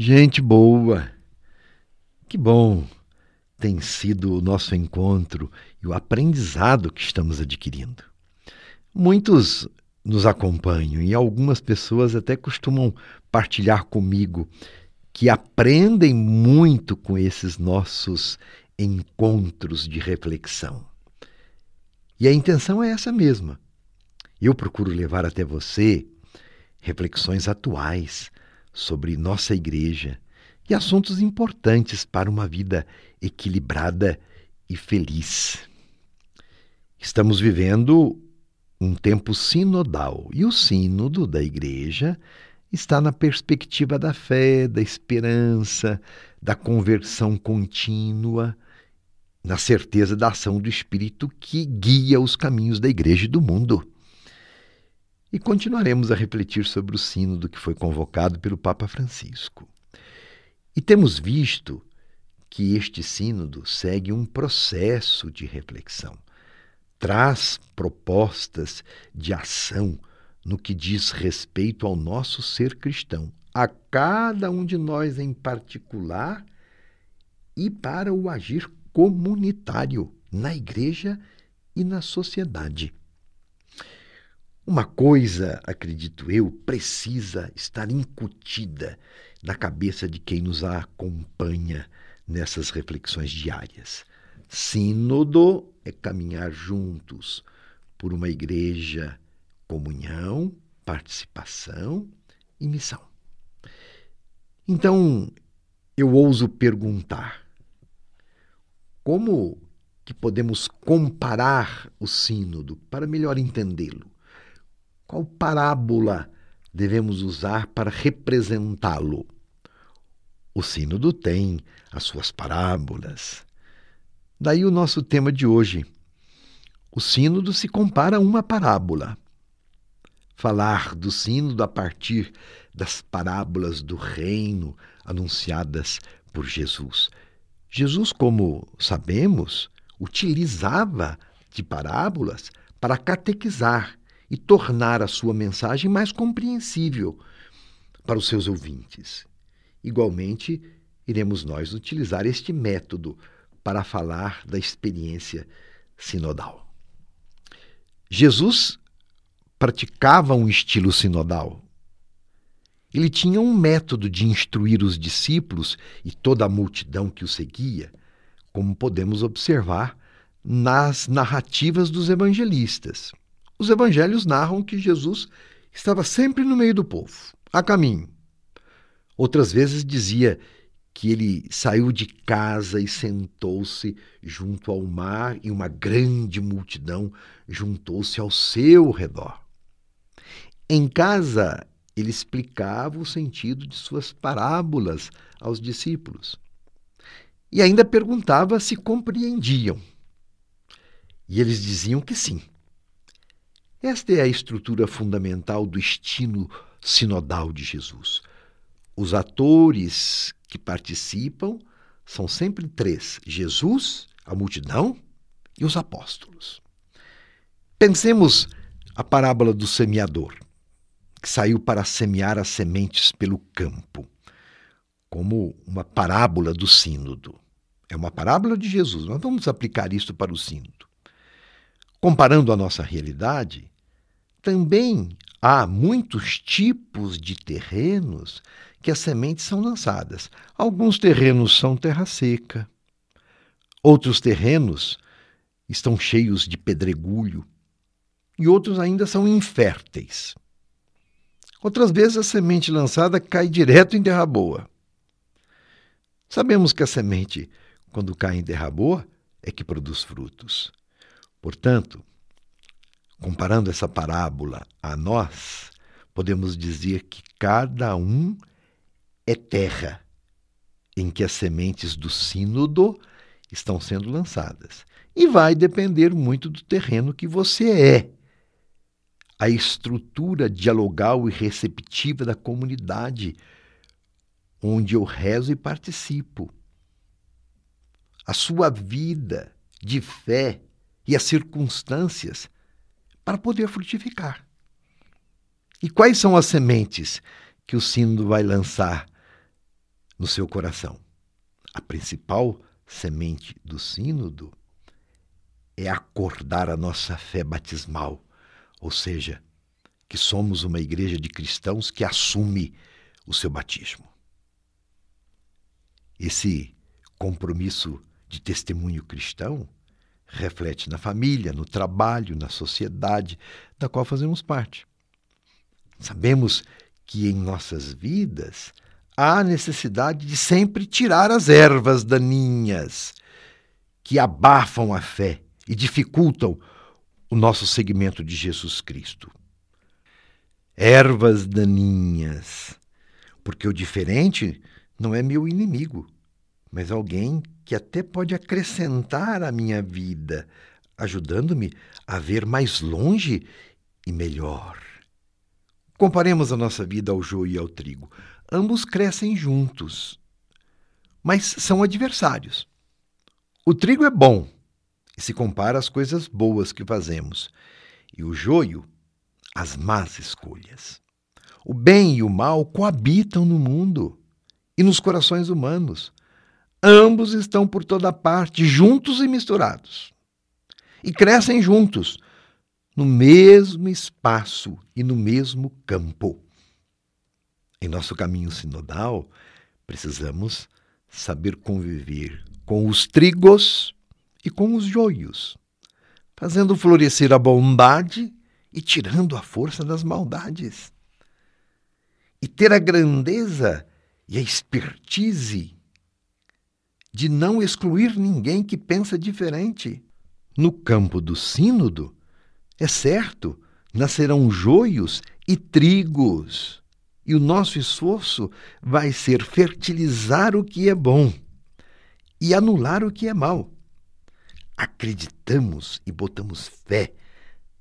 Gente boa, que bom tem sido o nosso encontro e o aprendizado que estamos adquirindo. Muitos nos acompanham e algumas pessoas até costumam partilhar comigo que aprendem muito com esses nossos encontros de reflexão. E a intenção é essa mesma. Eu procuro levar até você reflexões atuais sobre nossa igreja e assuntos importantes para uma vida equilibrada e feliz. Estamos vivendo um tempo sinodal e o sínodo da igreja está na perspectiva da fé, da esperança, da conversão contínua, na certeza da ação do Espírito que guia os caminhos da igreja e do mundo. E continuaremos a refletir sobre o sínodo que foi convocado pelo Papa Francisco. E temos visto que este sínodo segue um processo de reflexão, traz propostas de ação no que diz respeito ao nosso ser cristão, a cada um de nós em particular e para o agir comunitário na igreja e na sociedade. Uma coisa, acredito eu, precisa estar incutida na cabeça de quem nos acompanha nessas reflexões diárias. Sínodo é caminhar juntos por uma igreja, comunhão, participação e missão. Então, eu ouso perguntar: como que podemos comparar o sínodo para melhor entendê-lo? Qual parábola devemos usar para representá-lo? O Sínodo tem as suas parábolas. Daí o nosso tema de hoje. O Sínodo se compara a uma parábola. Falar do Sínodo a partir das parábolas do reino anunciadas por Jesus. Jesus, como sabemos, utilizava de parábolas para catequizar e tornar a sua mensagem mais compreensível para os seus ouvintes. Igualmente, iremos nós utilizar este método para falar da experiência sinodal. Jesus praticava um estilo sinodal. Ele tinha um método de instruir os discípulos e toda a multidão que o seguia, como podemos observar nas narrativas dos evangelistas. Os evangelhos narram que Jesus estava sempre no meio do povo, a caminho. Outras vezes dizia que ele saiu de casa e sentou-se junto ao mar e uma grande multidão juntou-se ao seu redor. Em casa, ele explicava o sentido de suas parábolas aos discípulos. E ainda perguntava se compreendiam. E eles diziam que sim. Esta é a estrutura fundamental do estilo sinodal de Jesus. Os atores que participam são sempre três: Jesus, a multidão e os apóstolos. Pensemos a parábola do semeador, que saiu para semear as sementes pelo campo, como uma parábola do sínodo. É uma parábola de Jesus. Nós vamos aplicar isso para o sínodo. Comparando a nossa realidade, também há muitos tipos de terrenos que as sementes são lançadas. Alguns terrenos são terra seca, outros terrenos estão cheios de pedregulho e outros ainda são inférteis. Outras vezes a semente lançada cai direto em terra boa. Sabemos que a semente, quando cai em terra boa, é que produz frutos. Portanto, comparando essa parábola a nós, podemos dizer que cada um é terra em que as sementes do sínodo estão sendo lançadas. E vai depender muito do terreno que você é. A estrutura dialogal e receptiva da comunidade onde eu rezo e participo. A sua vida de fé e as circunstâncias para poder frutificar. E quais são as sementes que o sínodo vai lançar no seu coração. A principal semente do Sínodo é acordar a nossa fé batismal, ou seja, que somos uma igreja de cristãos que assume o seu batismo. Esse compromisso de testemunho cristão reflete na família, no trabalho, na sociedade da qual fazemos parte. Sabemos que em nossas vidas há necessidade de sempre tirar as ervas daninhas que abafam a fé e dificultam o nosso seguimento de Jesus Cristo. Ervas daninhas, porque o diferente não é meu inimigo, mas alguém que até pode acrescentar à minha vida, ajudando-me a ver mais longe e melhor. Comparemos a nossa vida ao joio e ao trigo. Ambos crescem juntos, mas são adversários. O trigo é bom e se compara às coisas boas que fazemos, e o joio às más escolhas. O bem e o mal coabitam no mundo e nos corações humanos. Ambos estão por toda parte, juntos e misturados. E crescem juntos, no mesmo espaço e no mesmo campo. Em nosso caminho sinodal, precisamos saber conviver com os trigos e com os joios, fazendo florescer a bondade e tirando a força das maldades. E ter a grandeza e a expertise de não excluir ninguém que pensa diferente. No campo do sínodo, é certo, nascerão joios e trigos, e o nosso esforço vai ser fertilizar o que é bom e anular o que é mal. Acreditamos e botamos fé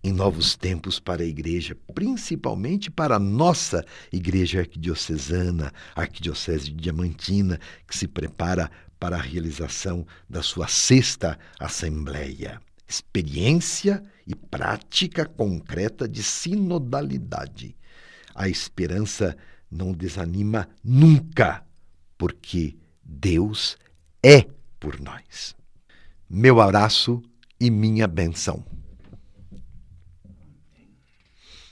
em novos tempos para a igreja, principalmente para a nossa igreja arquidiocesana, arquidiocese de Diamantina, que se prepara para a realização da sua sexta assembleia. Experiência e prática concreta de sinodalidade. A esperança não desanima nunca, porque Deus é por nós. Meu abraço e minha benção.